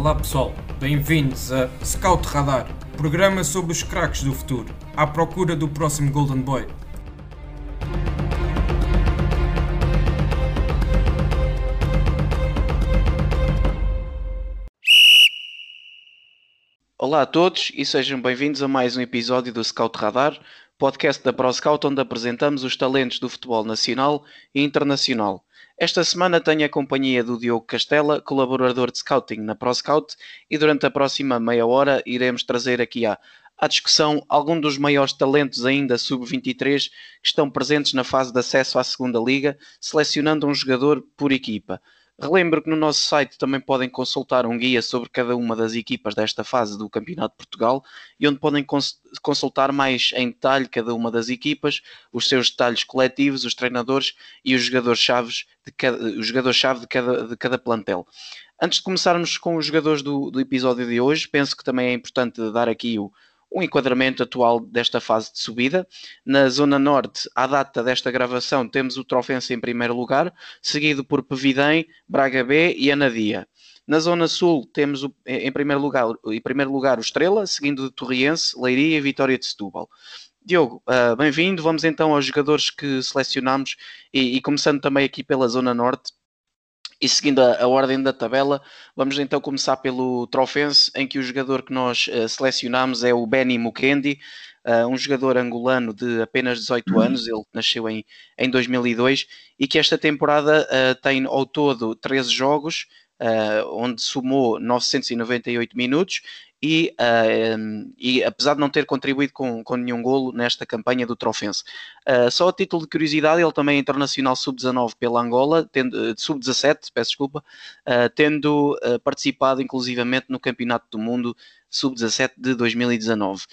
Olá pessoal, bem-vindos a Scout Radar, programa sobre os craques do futuro, à procura do próximo Golden Boy. Olá a todos e sejam bem-vindos a mais um episódio do Scout Radar, podcast da ProScout onde apresentamos os talentos do futebol nacional e internacional. Esta semana tenho a companhia do Diogo Castela, colaborador de Scouting na ProScout, e durante a próxima meia hora iremos trazer aqui à, à discussão alguns dos maiores talentos ainda sub-23 que estão presentes na fase de acesso à segunda liga, selecionando um jogador por equipa. Relembro que no nosso site também podem consultar um guia sobre cada uma das equipas desta fase do Campeonato de Portugal e onde podem cons consultar mais em detalhe cada uma das equipas, os seus detalhes coletivos, os treinadores e os jogadores-chave de, cada, os jogadores -chave de, cada, de cada plantel. Antes de começarmos com os jogadores do, do episódio de hoje, penso que também é importante dar aqui o, um enquadramento atual desta fase de subida. Na Zona Norte, à data desta gravação, temos o Trofense em primeiro lugar, seguido por Pevidem, Braga B e Anadia. Na Zona Sul, temos em, primeiro lugar, em primeiro lugar o Estrela, seguindo de Torriense, Leiria e Vitória de Setúbal. Diogo, uh, bem-vindo. Vamos então aos jogadores que selecionamos e, e começando também aqui pela Zona Norte, e seguindo a, a, ordem da tabela, vamos então começar pelo Trofense, em que o jogador que nós uh, selecionamos é o Benny Mukendi, uh, um jogador angolano de apenas 18 uhum. anos, ele nasceu em, em 2002, e que esta temporada uh, tem ao todo 13 jogos, onde somou 998 minutos e, uh, e, apesar de não ter contribuído com, com nenhum golo nesta campanha do Trofense. Uh, só a título de curiosidade, ele também é internacional sub-19 pela Angola, tendo, sub-17, peço desculpa, uh, tendo participado inclusivamente no Campeonato do Mundo sub-17 de 2019.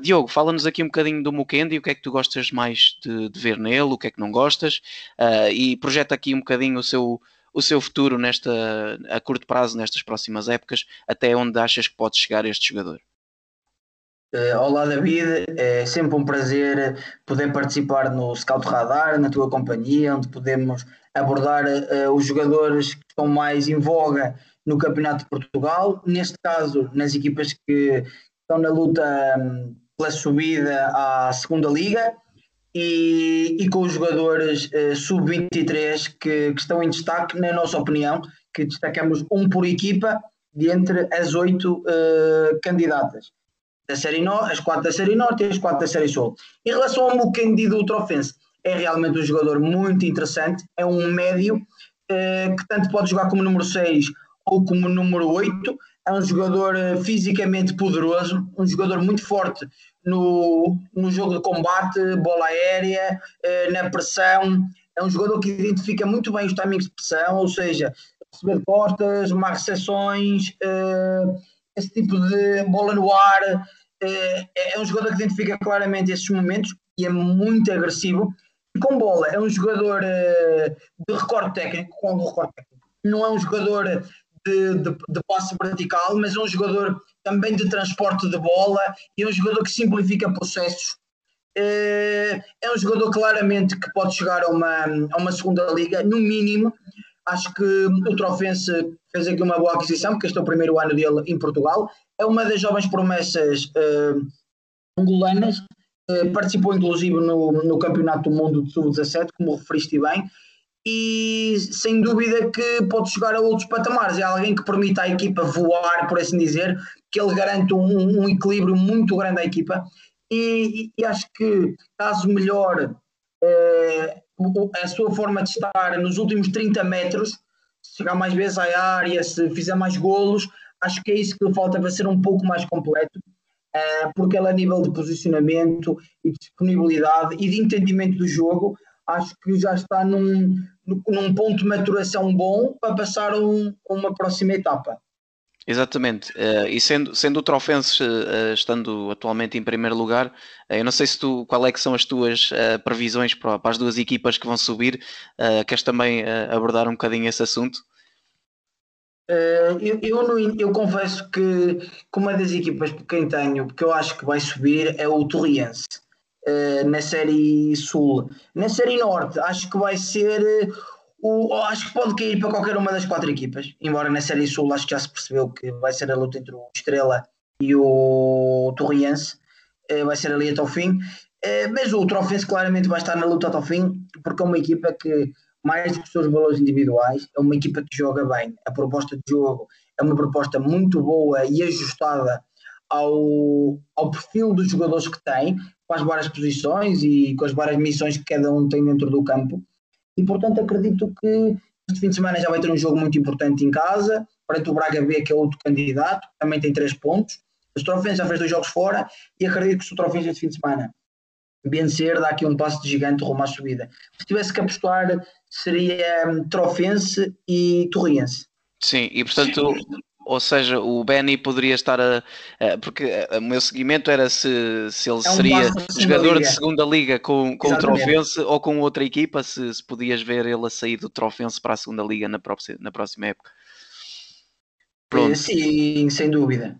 Diogo, fala-nos aqui um bocadinho do Mukendi, o que é que tu gostas mais de, de ver nele, o que é que não gostas, e projeta aqui um bocadinho o seu o seu futuro nesta, a curto prazo, nestas próximas épocas, até onde achas que pode chegar este jogador? Uh, olá David, é sempre um prazer poder participar no Scout Radar, na tua companhia, onde podemos abordar uh, os jogadores que estão mais em voga no Campeonato de Portugal, neste caso nas equipas que estão na luta um, pela subida à segunda Liga e, e com os jogadores uh, sub-23 que, que, estão em destaque, na nossa opinião, que destacamos um por equipa de entre as oito uh, candidatas. Da série no, as quatro da Série Norte e as quatro da Série Sul. Em relação ao Mukendi do Ultrofense, é realmente um jogador muito interessante, é um médio uh, que tanto pode jogar como número 6 ou como número 8, é um jogador fisicamente poderoso, um jogador muito forte no, no jogo de combate, bola aérea, eh, na pressão. É um jogador que identifica muito bem os timings de pressão, ou seja, receber costas, tomar recepções, eh, esse tipo de bola no ar. Eh, é um jogador que identifica claramente esses momentos e é muito agressivo. E com bola, é um jogador de recorde técnico, com recorde técnico. Não é um jogador de, de, de passe vertical, mas é um jogador também de transporte de bola e é um jogador que simplifica processos. É, é um jogador claramente que pode chegar a uma, a uma segunda liga, no mínimo. Acho que o Trofense fez aqui uma boa aquisição, porque este é o primeiro ano dele em Portugal. É uma das jovens promessas uh, angolanas. Uh, participou inclusive no, no Campeonato do Mundo de Sub-17, como referiste bem e sem dúvida que pode chegar a outros patamares. É alguém que permite à equipa voar, por assim dizer, que ele garante um, um equilíbrio muito grande à equipa. E, e, acho que caso melhor eh, a sua forma de estar nos últimos 30 metros, se chegar mais vezes à área, se fizer mais golos, acho que é isso que lhe falta para ser um pouco mais completo. Eh, porque ele a nível de posicionamento e de disponibilidade e de entendimento do jogo acho que já está num, num ponto de maturação bom para passar um, uma próxima etapa. Exatamente, uh, e sendo, sendo o Trofense uh, estando atualmente em primeiro lugar, uh, eu não sei se tu, qual é que são as tuas previsões para, para, as duas equipas que vão subir, queres também abordar um bocadinho esse assunto? Eu, eu, eu, confesso que, que uma das equipas por quem tenho, porque eu acho que vai subir, é o Torriense. Na série Sul. Na série Norte, acho que vai ser o, acho que pode cair para qualquer uma das quatro equipas, embora na Série Sul acho que já se percebeu que vai ser a luta entre o Estrela e o Torriense, eh, vai ser ali até o fim. Eh, mas o Trofense claramente vai estar na luta até o fim, porque é uma equipa que, mais do que os seus valores individuais, é uma equipa que joga bem. A proposta de jogo é uma proposta muito boa e ajustada ao, ao perfil dos jogadores que tem, com as várias posições e com as várias missões que cada um tem dentro do campo e portanto acredito que este fim de semana já vai ter um jogo muito importante em casa, perante o Braga B, que é outro candidato, também tem três pontos. O Trofense já fez dois jogos fora e acredito que o Trofense este fim de semana vencer dá aqui um passo de gigante rumo à subida. Se tivesse que apostar, seria um, Trofense e Torriense. Sim, e portanto ou seja, o Benny poderia estar a. a porque o meu seguimento era se, se ele é um seria jogador liga. de segunda liga com, com o Trofense ou com outra equipa, se, se podias ver ele a sair do Trofense para a segunda liga na próxima, na próxima época. Pronto. Sim, sem dúvida.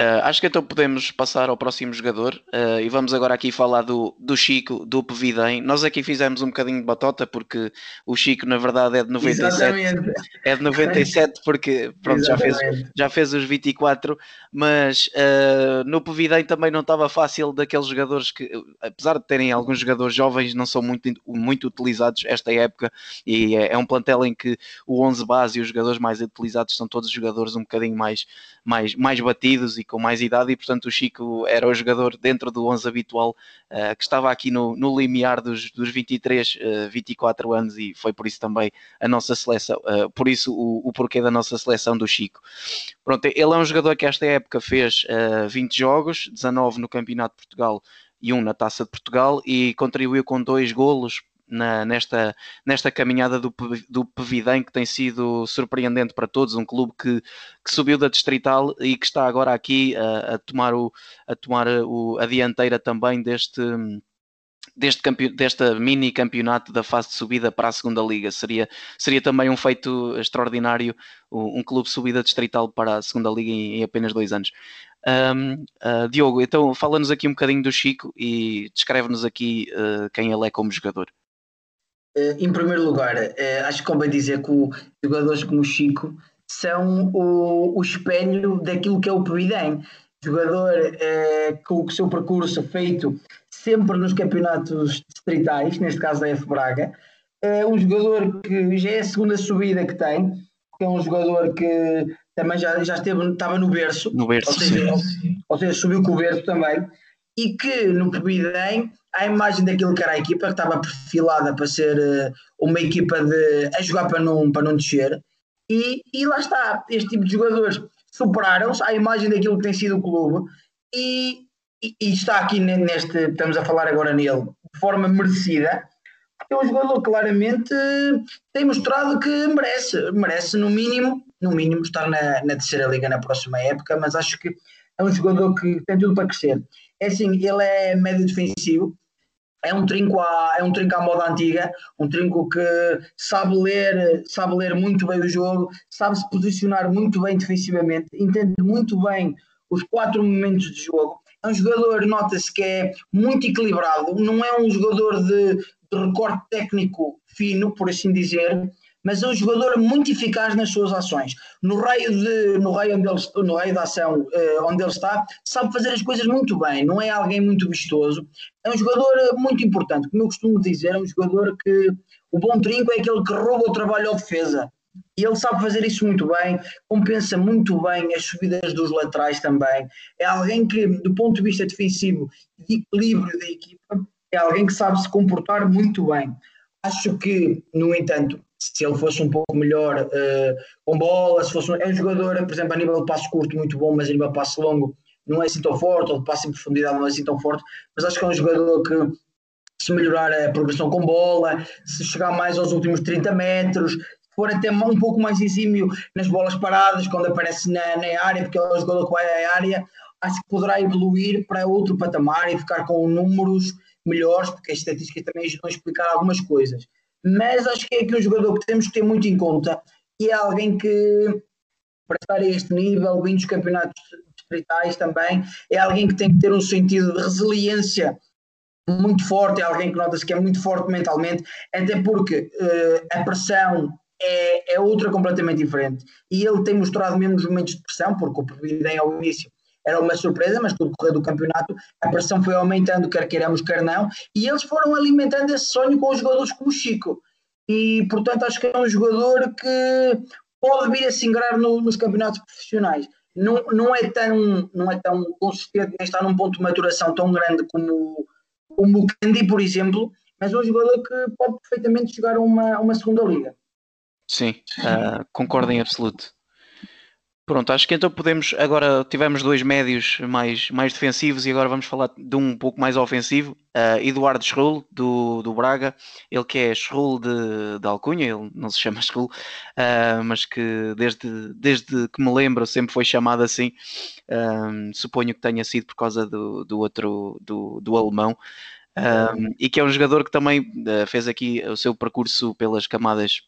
Uh, acho que então podemos passar ao próximo jogador uh, e vamos agora aqui falar do, do Chico, do Pevidem. Nós aqui fizemos um bocadinho de batota porque o Chico na verdade é de 97. Exatamente. É de 97 porque pronto, já fez, já fez os 24, mas uh, no Pevidem também não estava fácil daqueles jogadores que, apesar de terem alguns jogadores jovens, não são muito, muito utilizados esta época e é, é um plantel em que o 11 base e os jogadores mais utilizados são todos jogadores um bocadinho mais, mais, mais batidos e com mais idade, e portanto o Chico era o jogador dentro do 11 habitual uh, que estava aqui no, no limiar dos, dos 23, uh, 24 anos, e foi por isso também a nossa seleção, uh, por isso o, o porquê da nossa seleção do Chico. Pronto, ele é um jogador que esta época fez 20 eh, jogos, 19 no Campeonato de Portugal e um na Taça de Portugal, e contribuiu com dois golos na, nesta, nesta caminhada do, do Pevidem, que tem sido surpreendente para todos, um clube que, que subiu da Distrital e que está agora aqui a, a tomar, o, a, tomar o, a dianteira também deste deste, desta mini campeonato da fase de subida para a segunda liga. Seria, seria também um feito extraordinário um clube subida distrital para a segunda liga em, em apenas dois anos. Um, uh, Diogo, então fala-nos aqui um bocadinho do Chico e descreve-nos aqui uh, quem ele é como jogador. Eh, em primeiro lugar, eh, acho que convém dizer que jogadores como o Chico são o, o espelho daquilo que é o Providem. Jogador é, com o seu percurso feito sempre nos campeonatos distritais, neste caso da F Braga, é um jogador que já é a segunda subida que tem, que é um jogador que também já, já esteve, estava no berço, no berço ou, seja, ou, ou seja, subiu com o berço também, e que no Providem a imagem daquilo que era a equipa, que estava perfilada para ser uh, uma equipa de, a jogar para não, para não descer, e, e lá está, este tipo de jogadores superaram-se à imagem daquilo que tem sido o clube, e, e, e, está aqui neste, estamos a falar agora nele, de forma merecida, é um jogador claramente tem mostrado que merece, merece no mínimo, no mínimo estar na, na terceira liga na próxima época, mas acho que é um jogador que tem tudo para crescer. É assim, ele é médio defensivo, é um trinco à, é um trinco à moda antiga, um trinco que sabe ler, sabe ler muito bem o jogo, sabe se posicionar muito bem defensivamente, entende muito bem os quatro momentos de jogo. É um jogador, nota-se que é muito equilibrado, não é um jogador de, de recorte técnico fino, por assim dizer, mas é um jogador muito eficaz nas suas ações. No raio, de, no raio, onde ele, no raio da ação uh, onde ele está, sabe fazer as coisas muito bem, não é alguém muito vistoso. É um jogador eh, muito importante, como eu costumo dizer, é um jogador que o bom trinco é aquele que rouba o trabalho à defesa. E ele sabe fazer isso muito bem, compensa muito bem as subidas dos laterais também. É alguém que, do ponto de vista defensivo e de equilíbrio da equipa, é alguém que sabe se comportar muito bem. Acho que, no entanto, se ele fosse um pouco melhor uh, com bola, se fosse um, é um jogador, por exemplo, a nível de passo curto muito bom, mas a nível de passo longo não é assim tão forte, ou de passo em profundidade não é assim tão forte, mas acho que é um jogador que se melhorar a progressão com bola, se chegar mais aos últimos 30 metros, se for até um pouco mais exímio nas bolas paradas, quando aparece na, na área, porque é um jogador que vai à área, acho que poderá evoluir para outro patamar e ficar com números melhores, porque as estatísticas também ajudam a explicar algumas coisas mas acho que é aqui um jogador que temos que ter muito em conta e é alguém que, para estar a este nível, vindo dos campeonatos distritais também, é alguém que tem que ter um sentido de resiliência muito forte, é alguém que nota-se que é muito forte mentalmente, até porque uh, a pressão é, é outra completamente diferente. E ele tem mostrado menos momentos de pressão, porque o Providem ao início era uma surpresa, mas com o decorrer do campeonato a pressão foi aumentando, quer queiramos, quer não, e eles foram alimentando esse sonho com os jogadores como o Chico. E portanto acho que é um jogador que pode vir a se ingrar no, nos campeonatos profissionais. Não, não, é tão, não é tão consistente, nem está num ponto de maturação tão grande como, como o Candy, por exemplo, mas é um jogador que pode perfeitamente chegar a uma, uma segunda liga. Sim, uh, concordo em absoluto. Pronto, acho que então podemos. Agora tivemos dois médios mais, mais defensivos e agora vamos falar de um, pouco mais ofensivo. Uh, Eduardo Schrull, do, do Braga, ele que é Schrull de, de Alcunha, ele não se chama Schrull, uh, mas que desde, desde que me lembro sempre foi chamado assim. Uh, suponho que tenha sido por causa do, do outro, do, do alemão. E que é um jogador que também fez aqui o seu percurso pelas camadas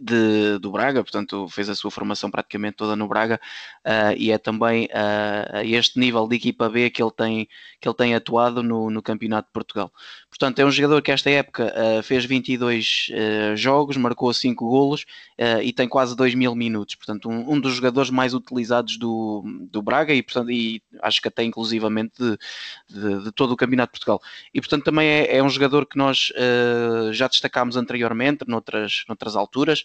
de, do Braga, portanto fez a sua formação praticamente toda no Braga uh, e é também uh, este nível de equipa B que ele tem, que ele tem atuado no, no Campeonato de Portugal. Portanto, é um jogador que esta época uh, fez 22 jogos, marcou 5 golos e tem quase 2 mil minutos. Portanto, um, um, dos jogadores mais utilizados do, do Braga e, portanto, e acho que até inclusivamente de, de, de, todo o Campeonato de Portugal. E, portanto, também é, é um jogador que nós já destacámos anteriormente, noutras, noutras alturas,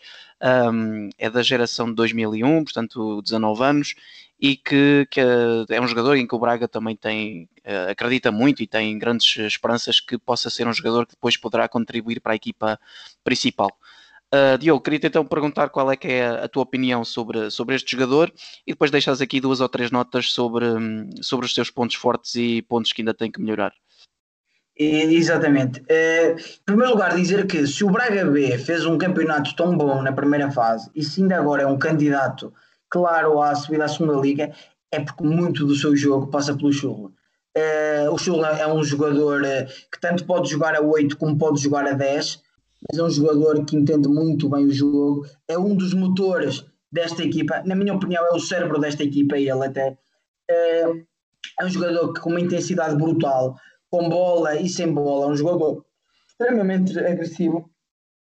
um, é da geração de 2001, portanto 19 anos, e que, que, é um jogador em que o Braga também tem, uh, acredita muito e tem grandes esperanças que possa ser um jogador que depois poderá contribuir para a equipa principal. Uh, Diogo, queria então perguntar qual é que é a, tua opinião sobre, sobre este jogador e depois deixas aqui duas ou três notas sobre, sobre os seus pontos fortes e pontos que ainda tem que melhorar. Exatamente. Uh, em primeiro lugar, dizer que se o Braga B fez um campeonato tão bom na primeira fase e se ainda agora é um candidato claro à subida à segunda liga, é porque muito do seu jogo passa pelo Chula. Uh, o Chula é um jogador uh, que tanto pode jogar a 8 como pode jogar a 10, mas é um jogador que entende muito bem o jogo, é um dos motores desta equipa, na minha opinião, é o cérebro desta equipa, e ele até é um jogador que com uma intensidade brutal com bola e sem bola, um jogador extremamente agressivo,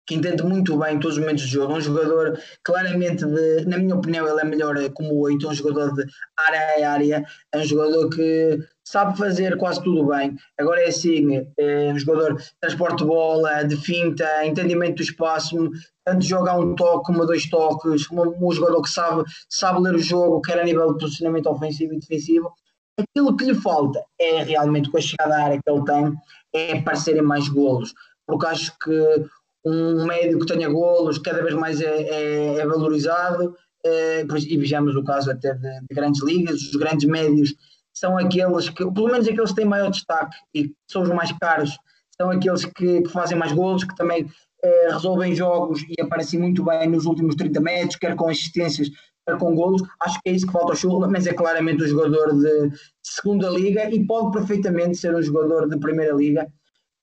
que entende muito bem todos os momentos de jogo, um jogador claramente, de, na minha opinião, ele é melhor como oito, um jogador de área a área, é um jogador que sabe fazer quase tudo bem. Agora é assim, é um jogador transporte de bola, de finta, entendimento do espaço, tanto joga um toque como dois toques, um, um jogador que sabe, sabe ler o jogo, quer a nível de posicionamento ofensivo e defensivo, Aquilo que lhe falta é realmente com a chegada à área que ele tem, é aparecerem mais golos, porque acho que um médio que tenha golos cada vez mais é, é, é valorizado, é, e vejamos o caso até de, de, grandes ligas, os grandes médios são aqueles que, pelo menos aqueles que têm maior destaque e são os mais caros, são aqueles que, que fazem mais golos, que também é, resolvem jogos e aparecem muito bem nos últimos 30 metros, quer com assistências, com golos, acho que é isso que falta ao Chula, mas é claramente um jogador de segunda liga e pode perfeitamente ser um jogador de primeira liga.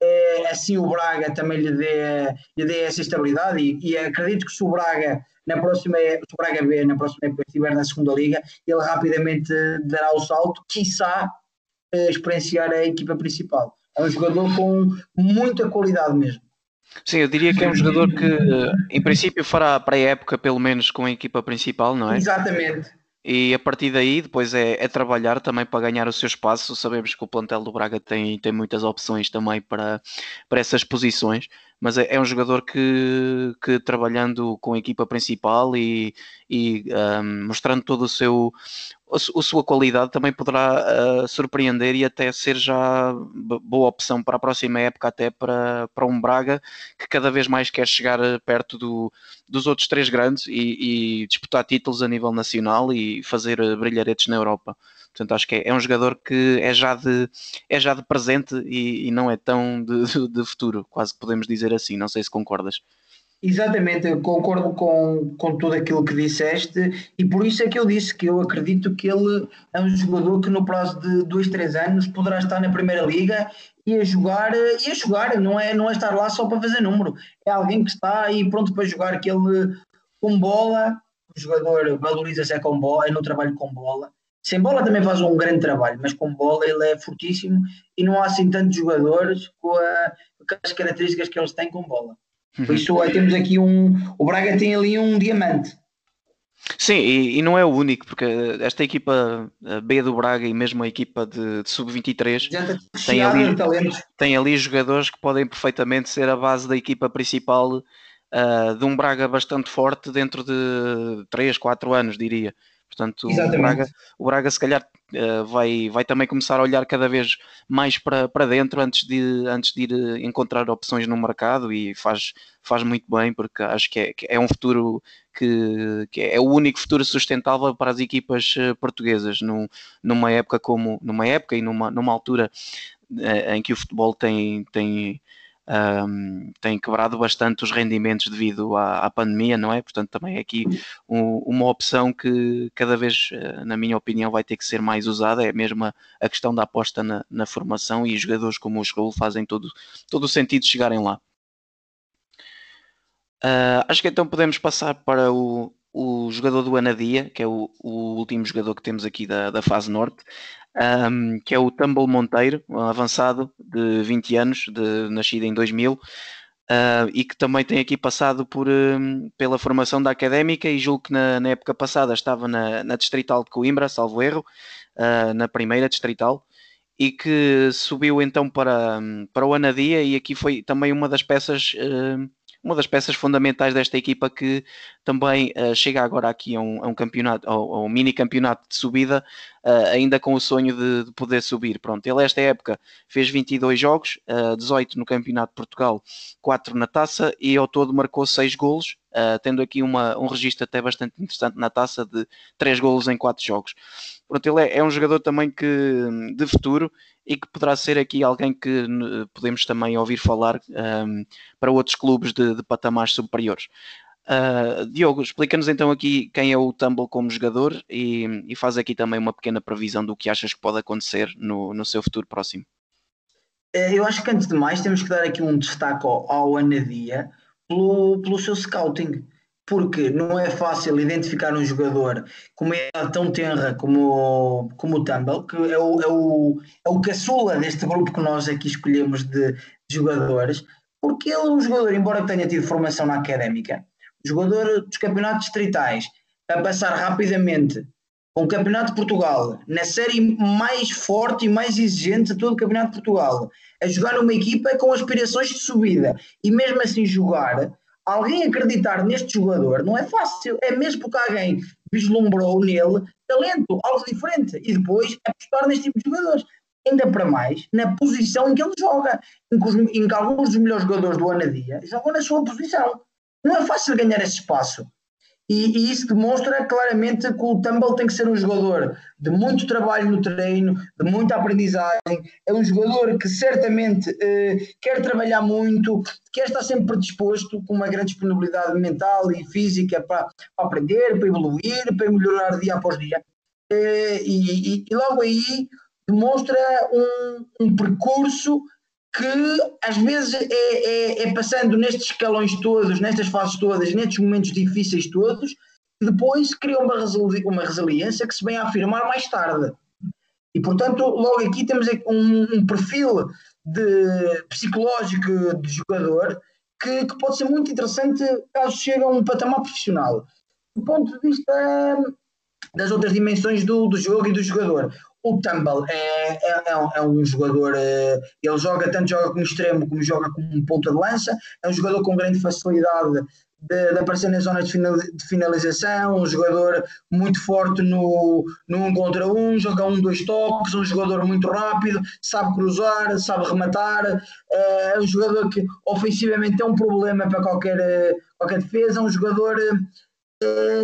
É, assim o Braga também lhe dê, lhe dê essa estabilidade e, e, acredito que se o Braga na próxima se o Braga B na próxima época estiver na segunda liga, ele rapidamente dará o salto, quiçá eh, experienciar a equipa principal. É um jogador com muita qualidade mesmo. Sim, eu diria que é um jogador que, em princípio, fará para a época, pelo menos com a equipa principal, não é? Exatamente. E a partir daí, depois é, é, trabalhar também para ganhar o seu espaço. Sabemos que o plantel do Braga tem, tem muitas opções também para, para essas posições mas é, é, um jogador que, que trabalhando com a equipa principal e, e um, mostrando todo o seu a, sua qualidade também poderá uh, surpreender e até ser já boa opção para a próxima época até para, para um Braga que cada vez mais quer chegar perto do, dos outros três grandes e, e disputar títulos a nível nacional e fazer brilharetes na Europa. Portanto, acho que é, é, um jogador que é já de, é já de presente e, e não é tão de, de, futuro, quase podemos dizer assim. Não sei se concordas. Exatamente, eu concordo com, com tudo aquilo que disseste e por isso é que eu disse que eu acredito que ele é um jogador que no prazo de dois, três anos poderá estar na Primeira Liga e a jogar, e a jogar, não é, não é estar lá só para fazer número, é alguém que está aí pronto para jogar, que ele com bola, o jogador valoriza-se é com bola, é no trabalho com bola Sem bola também faz um grande trabalho, mas com bola ele é fortíssimo e não há assim tantos jogadores com, a, com as características que eles têm com bola. Por uhum. isso temos aqui um. O Braga tem ali um diamante. Sim, e, e, não é o único, porque esta equipa B do Braga e mesmo a equipa de, de sub-23 tem ali, tem ali jogadores que podem perfeitamente ser a base da equipa principal uh, de um Braga bastante forte dentro de 3, 4 anos, diria. Portanto, o Braga, o Braga se calhar uh, vai, vai também começar a olhar cada vez mais para, para dentro antes de, antes de ir eh, encontrar opções no mercado e faz, faz muito bem porque acho que é, que é um futuro que, que, é o único futuro sustentável para as equipas uh, portuguesas num, numa época como numa época e numa, numa altura em que o futebol tem, tem um, tem quebrado bastante os rendimentos devido à, à pandemia, não é? Portanto, também é aqui um, uma opção que cada vez, eh, na minha opinião, vai ter que ser mais usada, é mesmo a, a questão da aposta na, na, formação e jogadores como o School fazem todo, todo o sentido chegarem lá. Uh, acho que então podemos passar para o, o jogador do Anadia, que é o, o último jogador que temos aqui da, da fase norte um, que é o Tumble Monteiro, um avançado de 20 anos, de, nascido em 2000, uh, e que também tem aqui passado por, um, pela formação da académica e julgo que na, na época passada estava na, na, Distrital de Coimbra, salvo erro, uh, na primeira Distrital, e que subiu então para, para o Anadia e aqui foi também uma das peças uh, uma das peças fundamentais desta equipa que também uh, chega agora aqui a um, a um campeonato, a um mini campeonato de subida, uh, ainda com o sonho de, de, poder subir. Pronto, ele esta época fez 22 jogos, uh, eh, 18 no Campeonato de Portugal, 4 na taça e ao todo marcou 6 golos, tendo aqui uma, um registro até bastante interessante na taça de 3 golos em 4 jogos. Pronto, ele é, é um jogador também que de futuro e que poderá ser aqui alguém que podemos também ouvir falar um, para outros clubes de, de patamares superiores. Uh, Diogo, explica-nos então aqui quem é o Tumble como jogador e, e, faz aqui também uma pequena previsão do que achas que pode acontecer no, no seu futuro próximo. Eh, eu acho que antes de mais temos que dar aqui um destaque ao, ao Anadia pelo, pelo seu scouting porque não é fácil identificar um jogador com uma idade tão tenra como, como o Tumble, que é o, é, o, é o caçula deste grupo que nós aqui escolhemos de, de jogadores, porque ele é um jogador, embora tenha tido formação na académica, jogador dos campeonatos distritais, a passar rapidamente com o Campeonato de Portugal, na série mais forte e mais exigente de todo o Campeonato de Portugal, a jogar numa equipa com aspirações de subida e mesmo assim jogar alguém acreditar neste jogador não é fácil, é mesmo porque alguém vislumbrou nele talento, algo diferente, e depois apostar neste tipo de jogadores. Ainda para mais, na posição em que ele joga, em que, os, em que alguns dos melhores jogadores do Anadia jogam na sua posição. Não é fácil ganhar esse espaço. E, e, isso demonstra claramente que o Tumble tem que ser um jogador de muito trabalho no treino, de muita aprendizagem. É um jogador que certamente eh, quer trabalhar muito, quer estar sempre predisposto, com uma grande disponibilidade mental e física para, para aprender, para evoluir, para melhorar dia após dia. Eh, e, e, logo aí demonstra um, um percurso que às vezes é, é, é, passando nestes escalões todos, nestas fases todas, nestes momentos difíceis todos, depois cria uma, resili uma resiliência que se vem a afirmar mais tarde. E portanto, logo aqui temos um, um perfil de, psicológico de jogador que, que, pode ser muito interessante caso chegue a um patamar profissional. Do ponto de vista das outras dimensões do, do jogo e do jogador o Tumble é, é, é, um, é, um, jogador, eh, ele joga tanto joga como extremo como joga como ponta de lança, é um jogador com grande facilidade de, de aparecer na zona de, finalização, um jogador muito forte no, no um contra um, joga um, dois toques, um jogador muito rápido, sabe cruzar, sabe rematar, eh, é um jogador que ofensivamente é um problema para qualquer, eh, qualquer defesa, é um jogador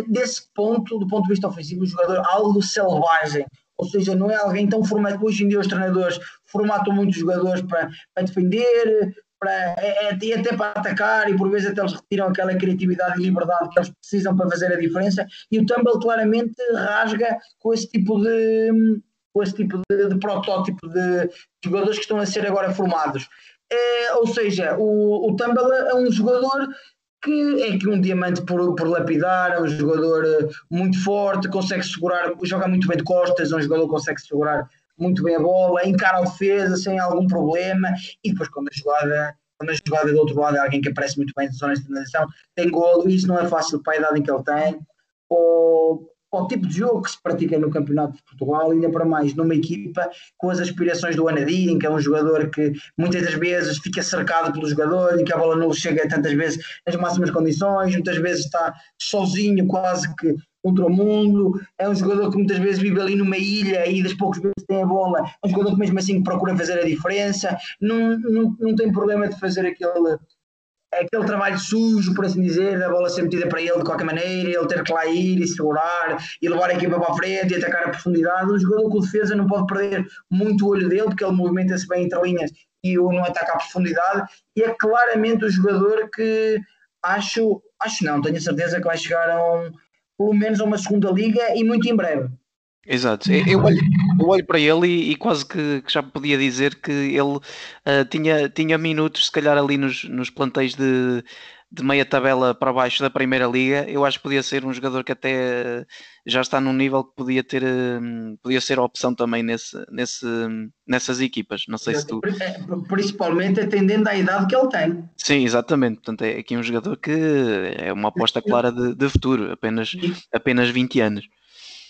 desse ponto, do ponto de vista ofensivo, um jogador algo selvagem, ou seja, não é alguém tão formado. Hoje em dia, os treinadores formatam muitos jogadores para, para defender, para, é, é, e até para atacar, e por vezes até eles retiram aquela criatividade e liberdade que eles precisam para fazer a diferença. E o Tumble claramente rasga com esse tipo de, com esse tipo de, de protótipo de jogadores que estão a ser agora formados. É, ou seja, o, o Tumble é um jogador que é que um diamante por, por lapidar, é um jogador eh, muito forte, consegue segurar, joga muito bem de costas, é um jogador que consegue segurar muito bem a bola, encara a defesa sem algum problema, e depois quando a jogada, quando a jogada do outro lado é alguém que aparece muito bem na zona de finalização, tem golo, isso não é fácil para a idade em que ele tem, ou ao tipo de jogo que se pratica no Campeonato de Portugal, ainda para mais numa equipa com as aspirações do Anadin, que é um jogador que muitas das vezes fica cercado pelo jogador e que a bola não chega tantas vezes nas máximas condições, muitas vezes está sozinho, quase que contra o mundo. É um jogador que muitas vezes vive ali numa ilha e das poucas vezes tem a bola. É um jogador que mesmo assim procura fazer a diferença, não, não, não tem problema de fazer aquele é aquele trabalho sujo, por assim dizer, da bola ser metida para ele de qualquer maneira, ele ter que lá ir e segurar e levar a equipa para a frente e atacar a profundidade. Um jogador com defesa não pode perder muito o olho dele, porque ele movimenta-se bem entre linhas e o não ataca a profundidade. E é claramente o jogador que acho, acho não, tenho certeza que vai chegar a um, pelo menos a uma segunda liga e muito em breve. Exato. Eu olho, eu olho para ele e, e quase que, que, já podia dizer que ele uh, tinha, tinha minutos, se calhar, ali nos, nos plantéis de, de meia tabela para baixo da Primeira Liga. Eu acho que podia ser um jogador que até já está num nível que podia ter, um, podia ser a opção também nesse, nesse, nessas equipas. Não sei se tu. É, principalmente atendendo à idade que ele tem. Sim, exatamente. Portanto, é aqui um jogador que é uma aposta clara de, de futuro, apenas, apenas 20 anos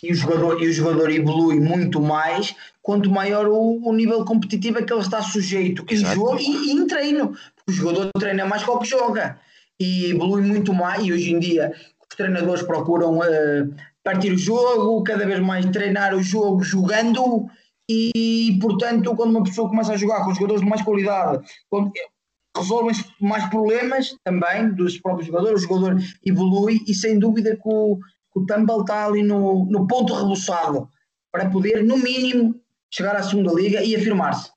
e o jogador, e o jogador evolui muito mais quanto maior o, o nível competitivo a que ele está sujeito em jogo e, e, em treino. O jogador treina mais que o que joga e evolui muito mais. E hoje em dia os treinadores procuram uh, partir o jogo, cada vez mais treinar o jogo jogando. E portanto, quando uma pessoa começa a jogar com jogadores de mais qualidade, resolvem mais problemas também dos próprios jogadores, o jogador evolui e sem dúvida que o, o Tumble está ali no, no ponto rebuçado para poder, no mínimo, chegar à segunda liga e afirmar-se.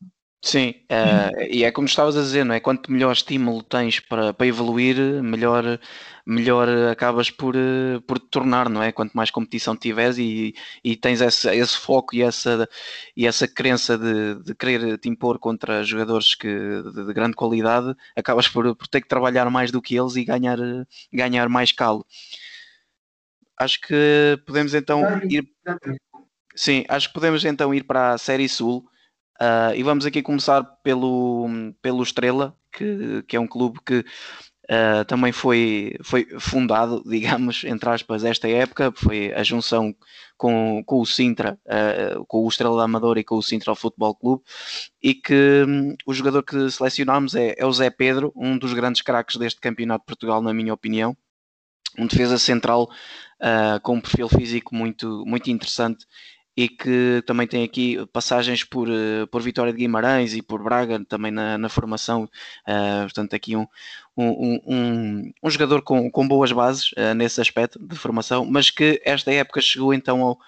Sim, uh, e é como estavas a dizer, não é? Quanto melhor estímulo tens para, para evoluir, melhor, melhor acabas por, eh, por te tornar, não é? Quanto mais competição tiveres e, e tens esse, esse foco e essa, e essa crença de, de querer te impor contra jogadores que, de, de grande qualidade, acabas por, por ter que trabalhar mais do que eles e ganhar, ganhar mais calo. Acho que podemos então ir. Sim, acho que podemos então ir para a Série Sul. Uh, e vamos aqui começar pelo, pelo Estrela, que, que é um clube que uh, também foi, foi fundado, digamos, entre aspas, esta época. Foi a junção com, com o Sintra, uh, com o Estrela da Amadora e com o Sintra Futebol Clube. E que um, o jogador que selecionámos é, é o Zé Pedro, um dos grandes craques deste Campeonato de Portugal, na minha opinião um defesa central uh, com um perfil físico muito, muito interessante e que também tem aqui passagens por, uh, por Vitória de Guimarães e por Braga também na, na formação, uh, portanto aqui um, um, um, um, jogador com, com boas bases nesse aspecto de formação, mas que esta época chegou então ao,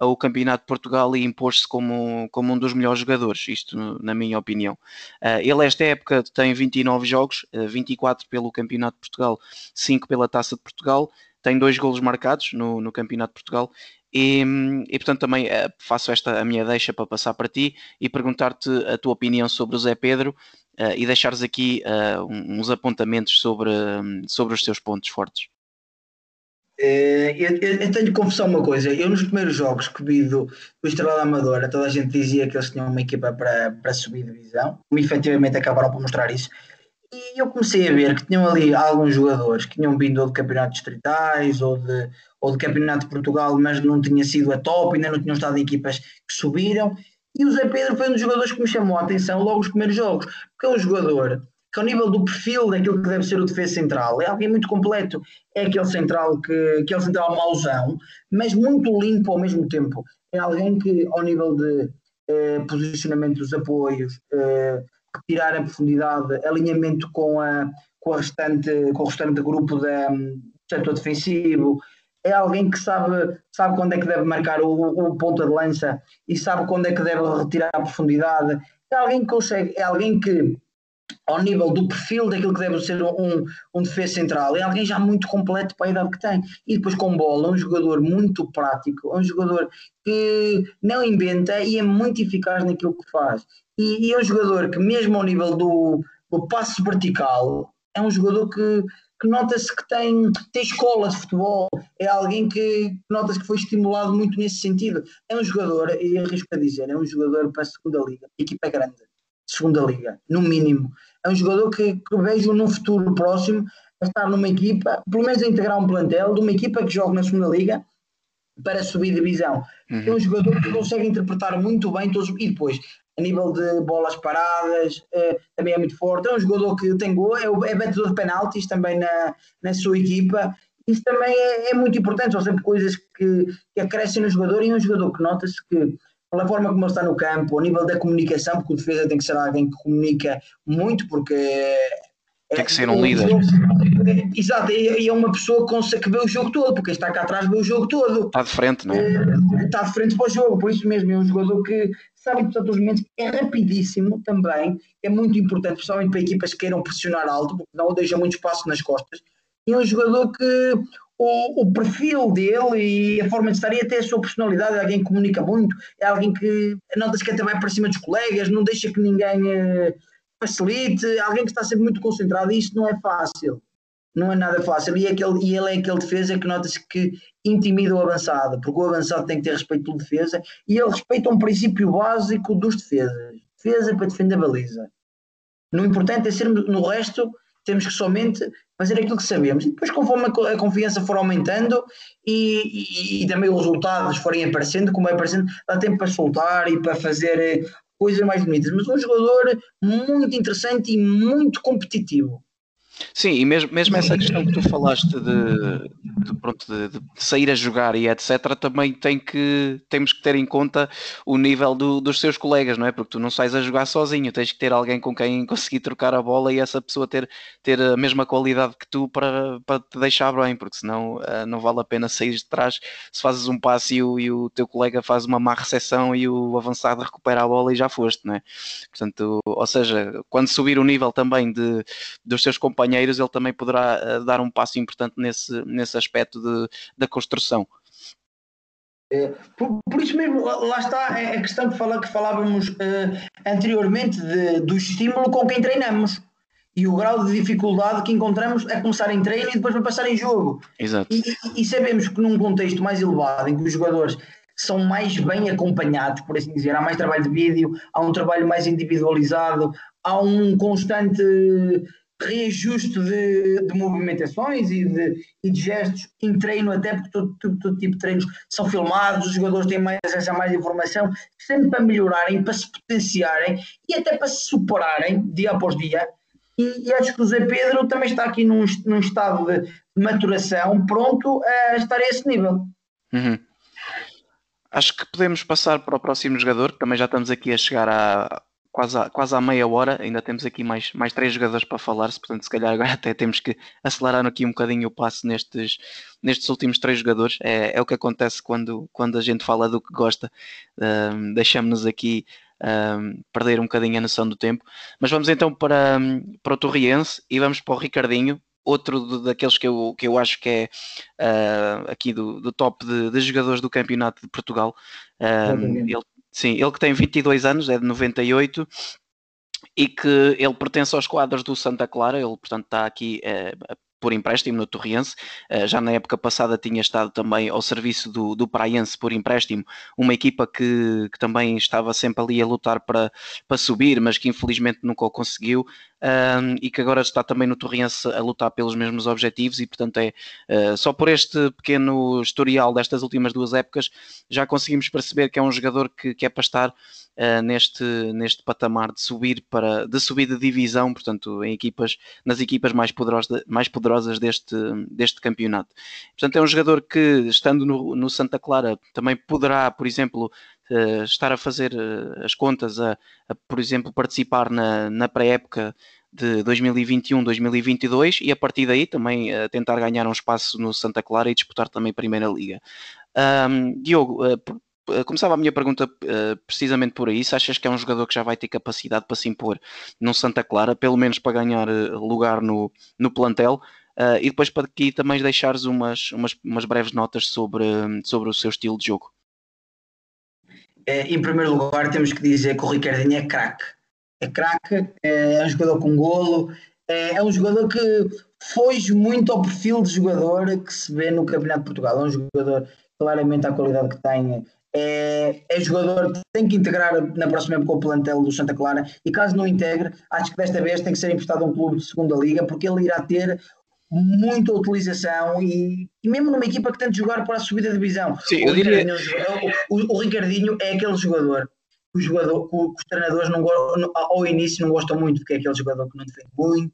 ao Campeonato de Portugal e impôs-se como, como um dos melhores jogadores, isto na minha opinião. Uh, ele esta época tem 29 jogos, uh, 24 pelo Campeonato de Portugal, 5 pela Taça de Portugal, tem dois golos marcados no, no Campeonato de Portugal e, e, portanto também uh, faço esta a minha deixa para passar para ti e perguntar-te a tua opinião sobre o Zé Pedro uh, e deixares aqui uh, uns apontamentos sobre, um, sobre os teus pontos fortes. Eh, eu, eu, tenho que confessar uma coisa. Eu, nos primeiros jogos que vi do, do Estrela Amadora, toda a gente dizia que eles tinham uma equipa para, para subir divisão, e efetivamente acabaram por mostrar isso. E eu comecei a ver que tinham ali alguns jogadores que tinham vindo ou de campeonatos distritais ou de, ou de campeonato de Portugal, mas não tinha sido a top, ainda não tinham estado em equipas que subiram. E o Zé Pedro foi um dos jogadores que me chamou a atenção logo nos primeiros jogos, porque é um jogador que ao nível do perfil daquilo que deve ser o defesa central, é alguém muito completo. É aquele central que aquele central mauzão, mas muito limpo ao mesmo tempo. É alguém que ao nível de eh, posicionamento dos apoios, eh, tirar a profundidade, alinhamento com, a, com, a restante, com o restante grupo da, do setor defensivo, é alguém que sabe, sabe quando é que deve marcar o, o de lança e sabe quando é que deve retirar a profundidade. É alguém que consegue, é alguém que ao nível do perfil daquilo que deve ser um, um defesa central, é alguém já muito completo para a idade que tem. E depois com bola, um jogador muito prático, um jogador que não inventa e é muito eficaz naquilo que faz. E, e é um jogador que, mesmo ao nível do, do passo vertical, é um jogador que, que nota-se que tem, tem escola de futebol, é alguém que nota-se que foi estimulado muito nesse sentido. É um jogador, e arrisco a dizer, é um jogador para a segunda liga, equipa grande, segunda liga, no mínimo. É um jogador que, que vejo num futuro próximo a estar numa equipa, pelo menos a integrar um plantel de uma equipa que joga na segunda liga para subir divisão. Uhum. É um jogador que consegue interpretar muito bem todos e depois a nível de bolas paradas, eh, também é muito forte. É um jogador que tem gol, é, é batedor de penaltis também na, na sua equipa. Isso também é, é muito importante, são sempre coisas que, que acrescem no jogador e é um jogador que nota-se que, pela forma como ele está no campo, a nível da comunicação, porque o defesa tem que ser alguém que comunica muito, porque tem que ser um líder. Exato, e é uma pessoa que, que vê o jogo todo, porque está cá atrás vê o jogo todo. Está de frente, não é? Está de frente para o jogo, por isso mesmo é um jogador que sabe portanto os momentos, é rapidíssimo também, é muito importante, principalmente para equipas que queiram pressionar alto, porque não deixa muito espaço nas costas. E é um jogador que o, o, perfil dele e a forma de estar e até a sua personalidade é alguém que comunica muito, é alguém que não deixa que vai para cima dos colegas, não deixa que ninguém. Uh, facilite, alguém que está sempre muito concentrado, e isto não é fácil. Não é nada fácil. E, é aquele, e ele é aquele defesa que nota-se que intimida o avançado, porque o avançado tem que ter respeito pelo defesa e ele respeita um princípio básico dos defesas: defesa para defender a baliza. No importante é sermos, no resto, temos que somente fazer aquilo que sabemos. E depois, conforme a confiança for aumentando e, e, e também os resultados forem aparecendo, como é aparecendo, dá tempo para soltar e para fazer eh, coisas mais bonitas, mas um jogador muito interessante e muito competitivo. Sim, e mesmo, mesmo essa questão que tu falaste de, de pronto, de, de, sair a jogar e etc., também tem que, temos que ter em conta o nível do, dos seus colegas, não é? Porque tu não sais a jogar sozinho, tens que ter alguém com quem conseguir trocar a bola e essa pessoa ter, ter a mesma qualidade que tu para, para te deixar bem, porque senão uh, não vale a pena sair de trás se fazes um passe e o, e o teu colega faz uma má recepção e o avançado recupera a bola e já foste, não é? Portanto, ou seja, quando subir o nível também de, dos seus companheiros companheiros, ele também poderá eh, dar um passo importante nesse, nesse aspecto de, da construção. É, por, por, isso mesmo, lá está é a questão que, fala, que falávamos uh, anteriormente de, do estímulo com quem treinamos e o grau de dificuldade que encontramos é começar em treino e depois para passar em jogo. Exato. E, e, sabemos que num contexto mais elevado, em que os jogadores são mais bem acompanhados, por assim dizer, há mais trabalho de vídeo, há um trabalho mais individualizado, há um constante reajuste de, de movimentações e de, e de, gestos em treino, até porque todo, todo, todo, tipo de treinos são filmados, os jogadores têm mais a mais informação, sempre para melhorarem, para se potenciarem e até para se superarem dia após dia. E, e acho que o Zé Pedro também está aqui num, num estado de maturação, pronto a estar a esse nível. Uhum. Acho que podemos passar para o próximo jogador, que também já estamos aqui a chegar a, quase à, quase à meia hora, ainda temos aqui mais, mais três jogadores para falar, -se, portanto se calhar agora até temos que acelerar aqui um bocadinho o passo nestes, nestes últimos três jogadores, é, é o que acontece quando, quando a gente fala do que gosta, um, deixamos-nos aqui um, perder um bocadinho a noção do tempo, mas vamos então para, para o Torriense e vamos para o Ricardinho, outro daqueles que eu, que eu acho que é uh, aqui do, do top de, de, jogadores do campeonato de Portugal. Um, ele Sim, ele que tem 22 anos, é de 98 e que ele pertence aos quadros do Santa Clara, ele portanto está aqui é, por empréstimo no Torriense, eh, já na época passada tinha estado também ao serviço do, do Praiense por empréstimo, uma equipa que, que também estava sempre ali a lutar para, para subir, mas que infelizmente nunca o conseguiu, um, e que agora está também no Torriense a lutar pelos mesmos objetivos e portanto é uh, só por este pequeno historial destas últimas duas épocas já conseguimos perceber que é um jogador que, que é para estar uh, neste, neste patamar de subir para de subir de divisão, portanto em equipas nas equipas mais poderosas, mais poderosas deste, deste campeonato. Portanto é um jogador que estando no, no Santa Clara também poderá, por exemplo, uh, estar a fazer uh, as contas, a, a, por exemplo, participar na, na pré-época de 2021-2022 e a partir daí também uh, tentar ganhar um espaço no Santa Clara e disputar também a Primeira Liga. Um, Diogo, começava a minha pergunta precisamente por aí. Se achas que é um jogador que já vai ter capacidade para se impor no Santa Clara, pelo menos para ganhar lugar no, no plantel? Uh, e depois para aqui também deixares umas, umas, umas breves notas sobre, sobre o seu estilo de jogo. Eh, em primeiro lugar, temos que dizer que o Ricardinho é craque. É craque, é um jogador com golo, é, é um jogador que foge muito ao perfil de jogador que se vê no Campeonato de Portugal. É um jogador claramente a qualidade que tem. É, é jogador que tem que integrar na próxima época o plantel do Santa Clara e caso não integre, acho que desta vez tem que ser emprestado a um clube de segunda liga porque ele irá ter muita utilização e, e, mesmo numa equipa que tenta jogar para a subida de divisão. Sim, o, Ricardinho, o, o, o, Ricardinho é aquele jogador que, o jogador, que os treinadores não, ao início não gostam muito, porque é aquele jogador que não defende muito,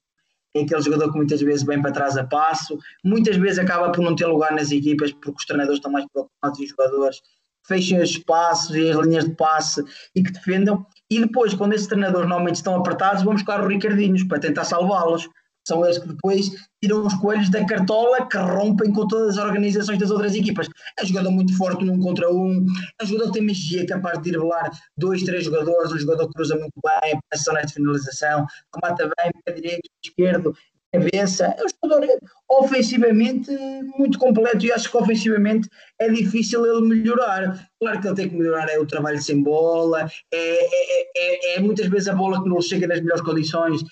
é aquele jogador que muitas vezes vem para trás a passo, muitas vezes acaba por não ter lugar nas equipas porque os treinadores estão mais preocupados em jogadores fechem os espaços e as linhas de passe e que defendam. E depois, quando esses treinadores normalmente estão apertados, vamos buscar os Ricardinhos para tentar salvá-los são eles que depois tiram os coelhos da cartola que rompem com todas as organizações das outras equipas. É um jogador muito forte num contra um, é um jogador que tem magia, capaz de driblar dois, três jogadores, um jogador que cruza muito bem, pressão na finalização, remata bem, pé direito, esquerdo, cabeça. É um jogador ofensivamente muito completo e acho que ofensivamente é difícil ele melhorar. Claro que ele tem que melhorar é o trabalho sem bola, é, é, é, é muitas vezes a bola que não chega nas melhores condições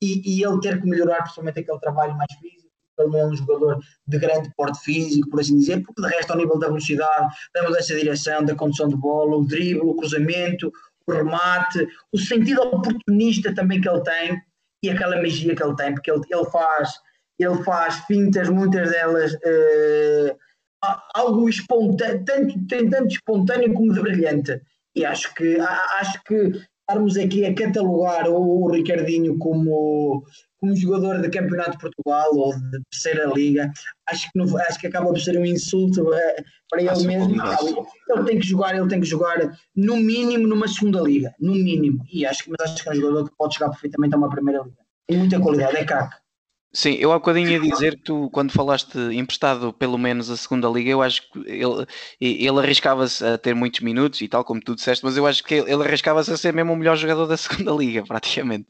e, e ele ter que melhorar principalmente aquele trabalho mais físico. Ele não é um jogador de grande porte físico, por assim dizer, porque de resto, ao nível da velocidade, da mudança de direção, da condução de bola, o drible, o cruzamento, o remate, o sentido oportunista também que ele tem, e aquela magia que ele tem, porque ele, ele faz ele faz fintas, muitas delas uh, algo espontâneo, tanto, tanto espontâneo como de brilhante. E acho que acho que estarmos aqui a catalogar o, Ricardinho como, como jogador de campeonato de Portugal ou de terceira liga, acho que, não, acho que acaba por ser um insulto uh, para ele mesmo. Ele tem que jogar, ele tem que jogar no mínimo numa segunda liga, no mínimo. E acho que, mas acho que é um jogador que pode jogar perfeitamente a uma primeira liga. Tem muita qualidade, é craque. Sim, eu há bocadinho ia dizer que tu, quando falaste emprestado pelo menos a segunda liga, eu acho que ele, ele arriscava-se a ter muitos minutos e tal, como tu disseste, mas eu acho que ele arriscava-se a ser mesmo o melhor jogador da segunda liga, praticamente.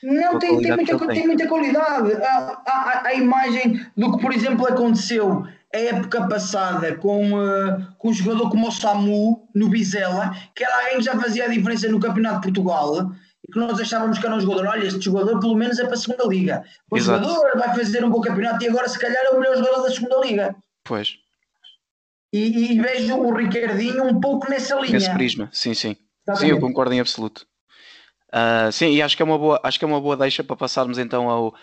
Não, tem, tem, muita, tem. tem muita qualidade. A, a, a, imagem do que, por exemplo, aconteceu a época passada com, uh, com um jogador como o Samu no Bizela, que era alguém que já fazia a diferença no Campeonato de Portugal que nós achávamos que era um jogador, olha, este jogador pelo menos é para a segunda liga. O Exato. jogador vai fazer um bom campeonato e agora se calhar é o melhor jogador da segunda liga. Pois. E, e vejo o Ricardinho um pouco nessa linha. Nesse prisma, sim, sim. Exatamente. Sim, eu concordo em absoluto. Uh, sim, e acho que é uma boa, acho que é uma boa deixa para passarmos então ao,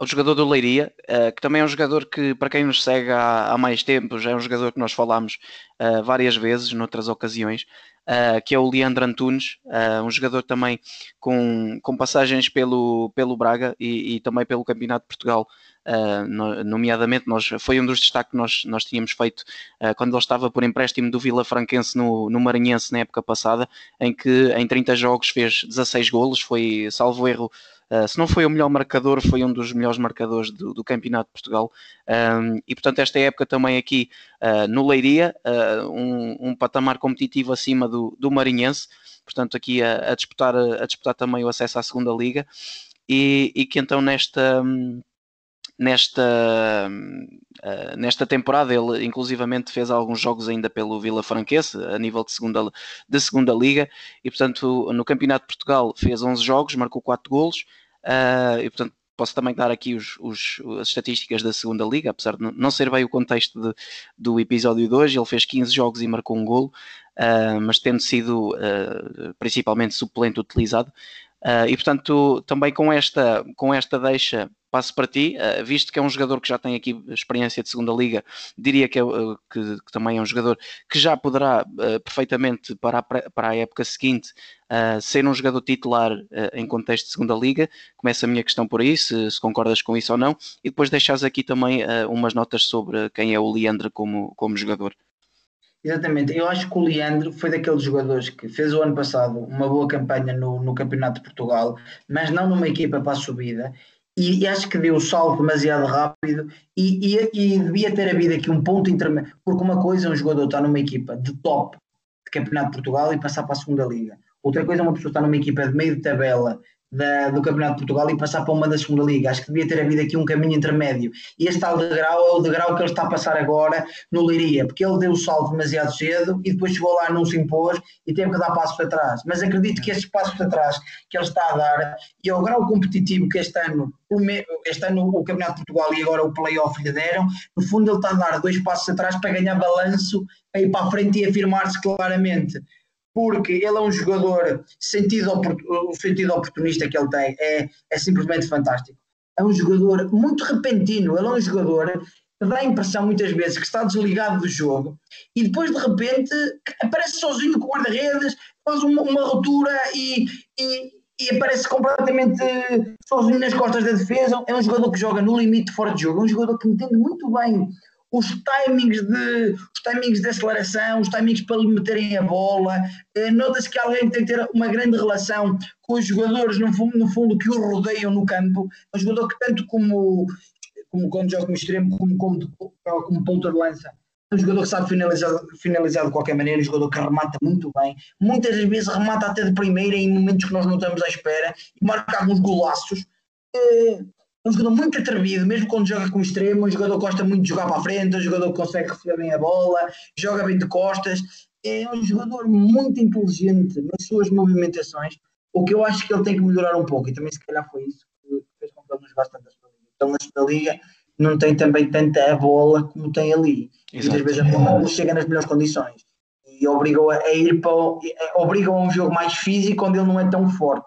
ao jogador do Leiria, uh, que também é um jogador que, para quem nos segue há, há mais tempo, já é um jogador que nós falámos uh, várias vezes, noutras ocasiões, uh, que é o Leandro Antunes, um jogador também com, com passagens pelo, pelo Braga e, e também pelo Campeonato de Portugal, nomeadamente, nós, foi um dos destaques que nós, nós tínhamos feito quando ele estava por empréstimo do Vila Franquense no, no Maranhense na época passada, em que em 30 jogos fez 16 golos, foi, salvo erro, Uh, se não foi o melhor marcador, foi um dos melhores marcadores do, do Campeonato de Portugal. Um, e portanto, esta época também aqui uh, no Leiria, uh, um, um, patamar competitivo acima do, do Marinhense, portanto, aqui a, a, disputar, a disputar também o acesso à segunda Liga. E, e que então nesta. Nesta, uh, nesta temporada. Ele inclusivamente fez alguns jogos ainda pelo Vila Franquense a nível de segunda, de segunda liga. E portanto no Campeonato de Portugal fez 11 jogos, marcou 4 golos. Uh, e portanto posso também dar aqui os, os, as estatísticas da segunda liga, apesar de não ser bem o contexto de, do episódio de hoje, ele fez 15 jogos e marcou um golo, uh, mas tendo sido principalmente suplente utilizado, Uh, e portanto, também com esta, com esta deixa, passo para ti, uh, visto que é um jogador que já tem aqui experiência de segunda liga, diria que, é, uh, que, que também é um jogador que já poderá perfeitamente para a, para a época seguinte ser um jogador titular em contexto de segunda liga. Começa a minha questão por aí, se, se concordas com isso ou não, e depois deixas aqui também umas notas sobre quem é o Leandro como, como jogador. Exatamente, eu acho que o Leandro foi daqueles jogadores que fez o ano passado uma boa campanha no, no Campeonato de Portugal, mas não numa equipa para a subida, e, e acho que deu o salto demasiado rápido e, e, e, devia ter havido aqui um ponto intermédio, porque uma coisa é um jogador estar numa equipa de top de Campeonato de Portugal e passar para a segunda liga, outra coisa é uma pessoa estar numa equipa de meio de tabela da, do Campeonato de Portugal e passar para uma da Segunda Liga. Acho que devia ter havido aqui um caminho intermédio. E este tal degrau é o degrau que ele está a passar agora no Leiria, porque ele deu o salto demasiado cedo e depois chegou lá, não se impôs e teve que dar passos atrás. Mas acredito que estes passos atrás que ele está a dar e ao grau competitivo que este ano, este ano o Campeonato de Portugal e agora o Playoff lhe deram, no fundo ele está a dar dois passos atrás para ganhar balanço, para ir para a frente e afirmar-se claramente porque ele é um jogador, sentido, o sentido oportunista que ele tem é, é simplesmente fantástico. É um jogador muito repentino, ele é um jogador que dá a impressão muitas vezes que está desligado do jogo e depois de repente aparece sozinho com o guarda-redes, faz uma, uma ruptura e, e, e, aparece completamente sozinho nas costas da defesa. É um jogador que joga no limite fora de jogo, é um jogador que entende muito bem os timings de os timings de aceleração, os timings para lhe meterem a bola. Eh, Nota-se que alguém tem que ter uma grande relação com os jogadores, no fundo, no fundo, que o rodeiam no campo. É um jogador que, tanto como, como quando joga como extremo, como, como, como ponta de lança, é um jogador que sabe finalizar, finalizar de qualquer maneira, um jogador que remata muito bem, muitas vezes remata até de primeira em momentos que nós não estamos à espera e marca alguns golaços. É, um jogador muito atrevido, mesmo quando joga como extremo, um jogador que gosta muito de jogar para a frente, um jogador que consegue receber bem a bola, joga bem de costas, é um jogador muito inteligente nas suas movimentações, o que eu acho que ele tem que melhorar um pouco, e também se calhar foi isso que fez com que ele não jogasse tanto a Liga. Então na Liga não tem também tanta a bola como tem ali. Exato. Muitas vezes a bola não chega nas melhores condições. E obrigam a ir para obrigam a um jogo mais físico onde ele não é tão forte.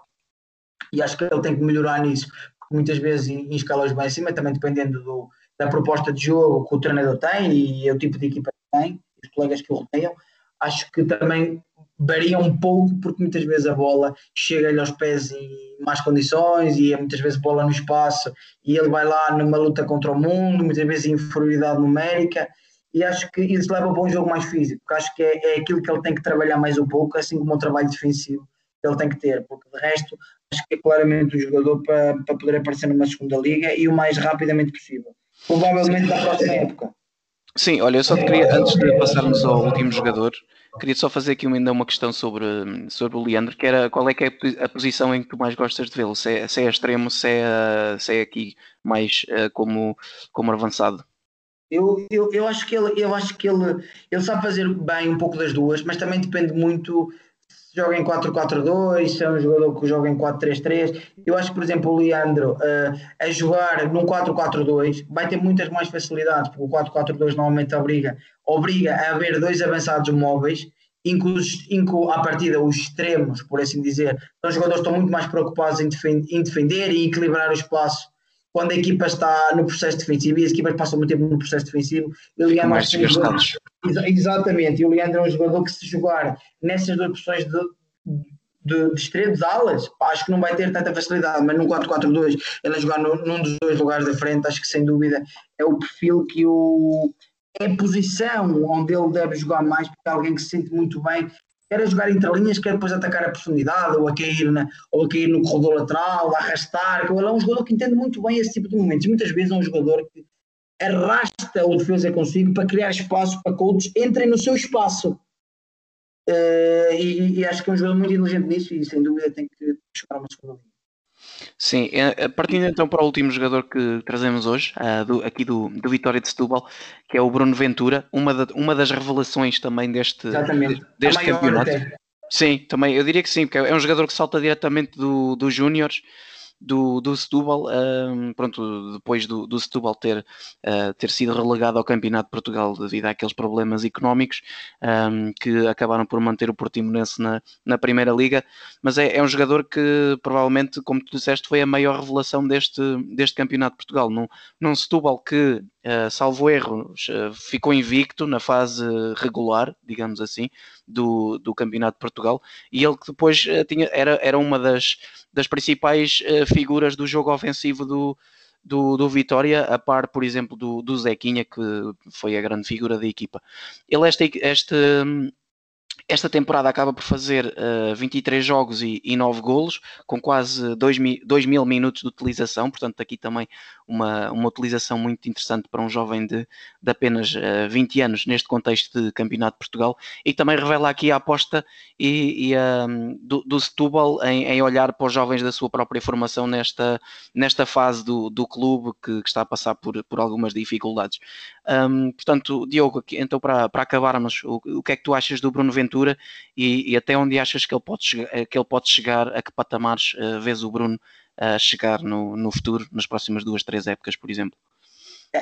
E acho que ele tem que melhorar nisso muitas vezes em, em escalas bem acima, também dependendo do, da proposta de jogo que o treinador tem e o tipo de equipa que tem, os colegas que o rodeiam. Acho que também varia um pouco, porque muitas vezes a bola chega-lhe aos pés em más condições e é muitas vezes bola no espaço e ele vai lá numa luta contra o mundo, muitas vezes inferioridade numérica. E acho que isso leva para um jogo mais físico, porque acho que é, é aquilo que ele tem que trabalhar mais um pouco, assim como o trabalho defensivo ele tem que ter, porque de resto acho que é claramente um jogador para, para poder aparecer numa segunda liga e o mais rapidamente possível. Provavelmente na próxima época. Sim, olha, eu só te queria, antes de passarmos ao último jogador, queria só fazer aqui ainda uma questão sobre, sobre o Leandro, que era qual é que é a posição em que tu mais gostas de vê-lo? Se, é, se é extremo, se é, se é aqui mais uh, como, como avançado? Eu, eu, eu acho que ele eu acho que ele, ele sabe fazer bem um pouco das duas, mas também depende muito joga em 4-4-2, se é um jogador que joga em 4-3-3. Eu acho que, por exemplo, o Leandro uh, a jogar num 4-4-2 vai ter muitas mais facilidades, porque o 4-4-2 normalmente obriga, obriga a haver dois avançados móveis, incluso à partida os extremos, por assim dizer. Então, os jogadores estão muito mais preocupados em, defender, em defender e equilibrar o espaço quando a equipa está no processo defensivo e as equipas passam muito tempo no processo defensivo. E o Leandro mais desgastados. Exatamente, e o Leandro é um jogador que se jogar nessas duas posições de, de, de extremos alas, acho que não vai ter tanta facilidade, mas num 4-4-2, ele a jogar no, num dos dois lugares da frente, acho que sem dúvida é o perfil que o é a posição onde ele deve jogar mais, porque é alguém que se sente muito bem quer jogar entre linhas, quer depois atacar a profundidade, ou a cair, na, ou a cair no corredor lateral, a arrastar. Ele é um jogador que entende muito bem esse tipo de momentos. E muitas vezes é um jogador que arrasta o defesa consigo para criar espaço para que outros entrem no seu espaço. Uh, e, e, acho que é um jogador muito inteligente nisso e sem dúvida tem que chegar a uma segunda linha. Sim, é, é, partindo então para o último jogador que trazemos hoje, uh, do, aqui do, do Vitória de Setúbal, que é o Bruno Ventura, uma, da, uma das revelações também deste, deste campeonato. Até. Sim, também, eu diria que sim, porque é um jogador que salta diretamente dos do Júniores do, do Setúbal, um, pronto, depois do, do Setúbal ter, uh, ter sido relegado ao Campeonato de Portugal devido àqueles problemas económicos um, que acabaram por manter o Portimonense na, na Primeira Liga, mas é, é, um jogador que provavelmente, como tu disseste, foi a maior revelação deste, deste Campeonato de Portugal, num, num Setúbal que Uh, salvo erro, uh, ficou invicto na fase regular, digamos assim, do, do Campeonato de Portugal, e ele que depois uh, tinha, era, era uma das, das principais figuras do jogo ofensivo do, do, do, Vitória, a par, por exemplo, do, do Zequinha, que foi a grande figura da equipa. Ele, este, este, esta temporada acaba por fazer uh, 23 jogos e, e 9 golos, com quase 2 mil, 2 mil minutos de utilização, portanto, aqui também uma, uma utilização muito interessante para um jovem de, de apenas uh, 20 anos neste contexto de Campeonato de Portugal e também revela aqui a aposta e, e um, do, do Setúbal em, em, olhar para os jovens da sua própria formação nesta, nesta fase do, do clube que, que está a passar por, por algumas dificuldades. Um, portanto, Diogo, então para, para acabarmos, o, o que é que tu achas do Bruno Ventura e, e até onde achas que ele pode chegar, que ele pode chegar a que patamares uh, vês o Bruno uh, chegar no, no futuro, nas próximas duas, três épocas, por exemplo?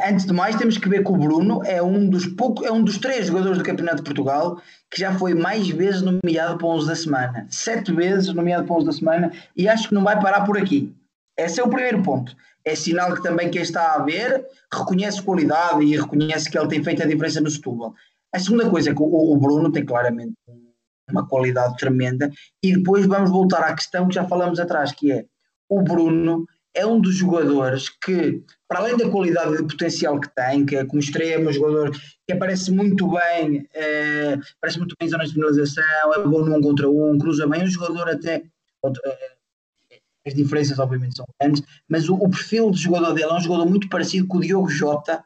Antes de mais, temos que ver que o Bruno é um dos poucos, é um dos três jogadores do Campeonato de Portugal que já foi mais vezes nomeado para o 11 da semana. Sete vezes nomeado para o 11 da semana e acho que não vai parar por aqui. Esse é o primeiro ponto é sinal que também quem está a ver reconhece qualidade e reconhece que ele tem feito a diferença no Setúbal. A segunda coisa é que o Bruno tem claramente uma qualidade tremenda e depois vamos voltar à questão que já falamos atrás, que é o Bruno é um dos jogadores que, para além da qualidade e do potencial que tem, que é como extremo, um jogador que aparece muito bem, é, aparece muito bem em zonas de finalização, é bom num contra um, cruza bem, um jogador até as diferenças obviamente são grandes, mas o, o, perfil de jogador dele é um jogador muito parecido com o Diogo Jota,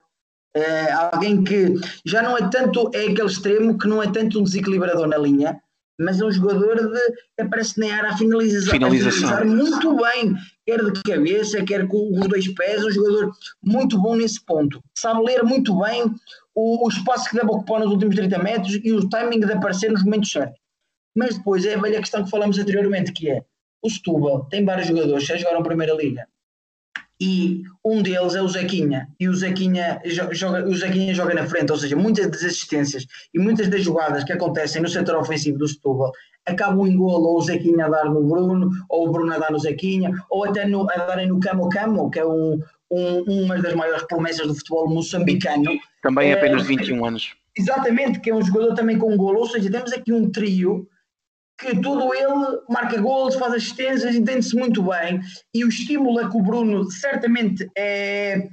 é, alguém que já não é tanto, é aquele extremo que não é tanto um desequilibrador na linha, mas é um jogador de, que aparece na área a finalizar, finalização. a finalizar muito bem, quer de cabeça, quer com os dois pés, um jogador muito bom nesse ponto. Sabe ler muito bem o, o espaço que deve ocupar nos últimos 30 metros e o timing de aparecer nos momentos certos. Mas depois é a velha questão que falamos anteriormente, que é o Setúbal tem vários jogadores que já jogaram Primeira Liga e um deles é o Zequinha. E o Zequinha joga, o Zequinha joga na frente, ou seja, muitas das assistências e muitas das jogadas que acontecem no setor ofensivo do Setúbal acabam em golo ou o Zequinha a dar no Bruno ou o Bruno a dar no Zequinha ou até no, a darem no Camo Camo que é um, um, uma das maiores promessas do futebol moçambicano. Também é apenas 21 anos. exatamente, que é um jogador também com golo, ou seja, temos aqui um trio que todo ele marca gols, faz assistências, entende-se muito bem e o estímulo a que o Bruno certamente é,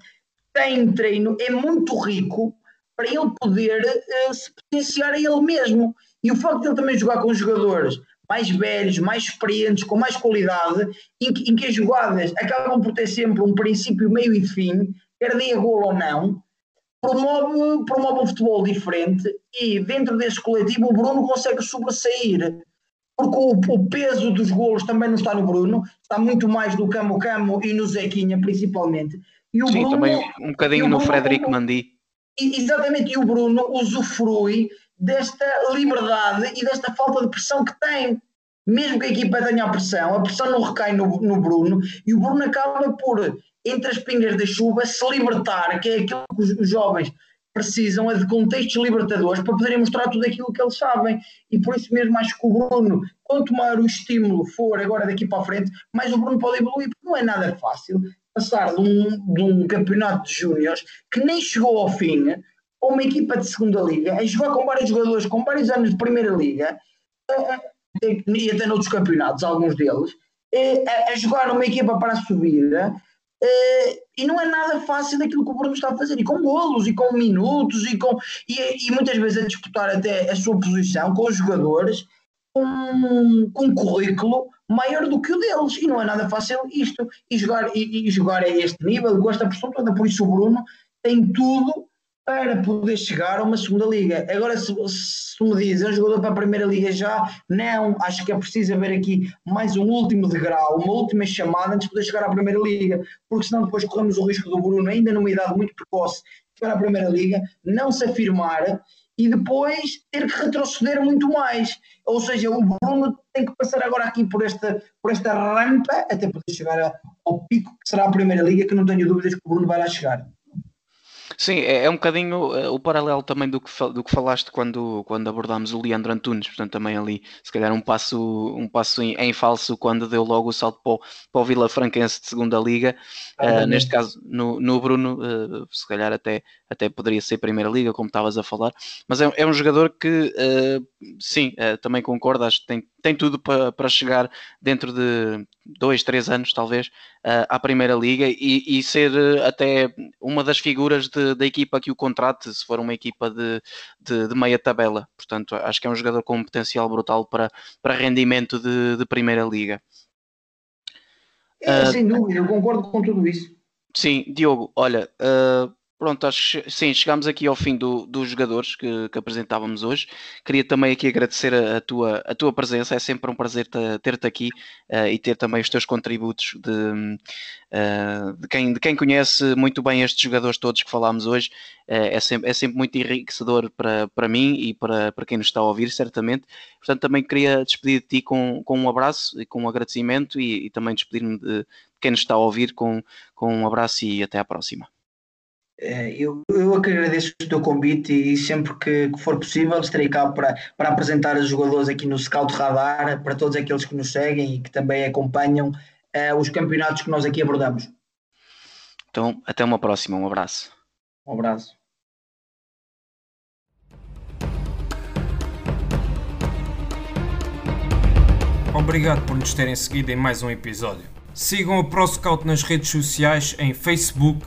tem treino é muito rico para ele poder uh, se potenciar a ele mesmo. E o facto de ele também jogar com jogadores mais velhos, mais experientes, com mais qualidade, em que, em que as jogadas acabam por ter sempre um princípio, meio e fim, quer dê gol ou não, promove, promove um futebol diferente e dentro desse coletivo o Bruno consegue sobressair porque o, o, peso dos golos também não está no Bruno, está muito mais no Camo Camo e no Zequinha, principalmente. E o Sim, Bruno, também um bocadinho no Frederico Mandi. Exatamente, e o Bruno usufrui desta liberdade e desta falta de pressão que tem. Mesmo que a equipa tenha a pressão, a pressão não recai no, no Bruno e o Bruno acaba por, entre as pingas da chuva, se libertar, que é aquilo que os, os jovens precisam é de contextos libertadores para poderem mostrar tudo aquilo que eles sabem. E por isso mesmo acho que o Bruno, quanto maior o estímulo for agora daqui para a frente, mais o Bruno pode evoluir, porque não é nada fácil passar de um, de um campeonato de júniores que nem chegou ao fim, a uma equipa de segunda liga, a jogar com vários jogadores com vários anos de primeira liga, e até noutros campeonatos, alguns deles, a, a jogar numa equipa para subir Uh, e não é nada fácil aquilo que o Bruno está a fazer, e com golos, e com minutos, e, com, e, e muitas vezes a disputar até a sua posição com os jogadores com, com um currículo maior do que o deles, e não é nada fácil isto, e jogar, e, e jogar a este nível, gosta a pressão toda, por isso o Bruno tem tudo para poder chegar a uma segunda liga. Agora, se, se me diz, é um jogador para a primeira liga já, não, acho que é preciso haver aqui mais um último degrau, uma última chamada antes de poder chegar à primeira liga, porque senão depois corremos o risco do Bruno, ainda numa idade muito precoce, chegar à primeira liga, não se afirmar e depois ter que retroceder muito mais. Ou seja, o Bruno tem que passar agora aqui por esta, por esta rampa até poder chegar ao pico que será a primeira liga, que não tenho dúvidas que o Bruno vai lá chegar. Sim, é, é um bocadinho uh, o paralelo também do que, do que falaste quando, quando abordámos o Leandro Antunes, portanto também ali se calhar um passo, um passo em, em falso quando deu logo o salto para o, para o Vila Franquense de segunda liga, uh, neste caso no, no Bruno, uh, se calhar até, até poderia ser primeira liga, como estavas a falar, mas é, é um jogador que sim, uh, também concordo, acho que tem, tem tudo para, para chegar dentro de dois, três anos, talvez, uh, à Primeira Liga e, e ser até uma das figuras de, da equipa que o contrate, se for uma equipa de, de, de, meia tabela. Portanto, acho que é um jogador com um potencial brutal para, para rendimento de, de Primeira Liga. É, sem dúvida, eu concordo com tudo isso. Sim, Diogo, olha, uh, Pronto, acho que sim, chegámos aqui ao fim do, dos jogadores que, que, apresentávamos hoje. Queria também aqui agradecer a, a, tua, a tua presença, é sempre um prazer ter-te aqui uh, e ter também os teus contributos de, uh, de, quem, de quem conhece muito bem estes jogadores todos que falámos hoje. Uh, é, sempre, é sempre muito enriquecedor para, para mim e para, para quem nos está a ouvir, certamente. Portanto, também queria despedir de ti com, com um abraço e com um agradecimento e, e também despedir-me de, de quem nos está a ouvir com, com um abraço e até à próxima. Eh, eu, eu agradeço o teu convite e sempre que, que, for possível estarei cá para, para apresentar os jogadores aqui no Scout Radar, para todos aqueles que nos seguem e que também acompanham uh, os campeonatos que nós aqui abordamos. Então, até uma próxima, um abraço. Um abraço. Obrigado por nos terem seguido em mais um episódio. Sigam a ProScout nas redes sociais em Facebook,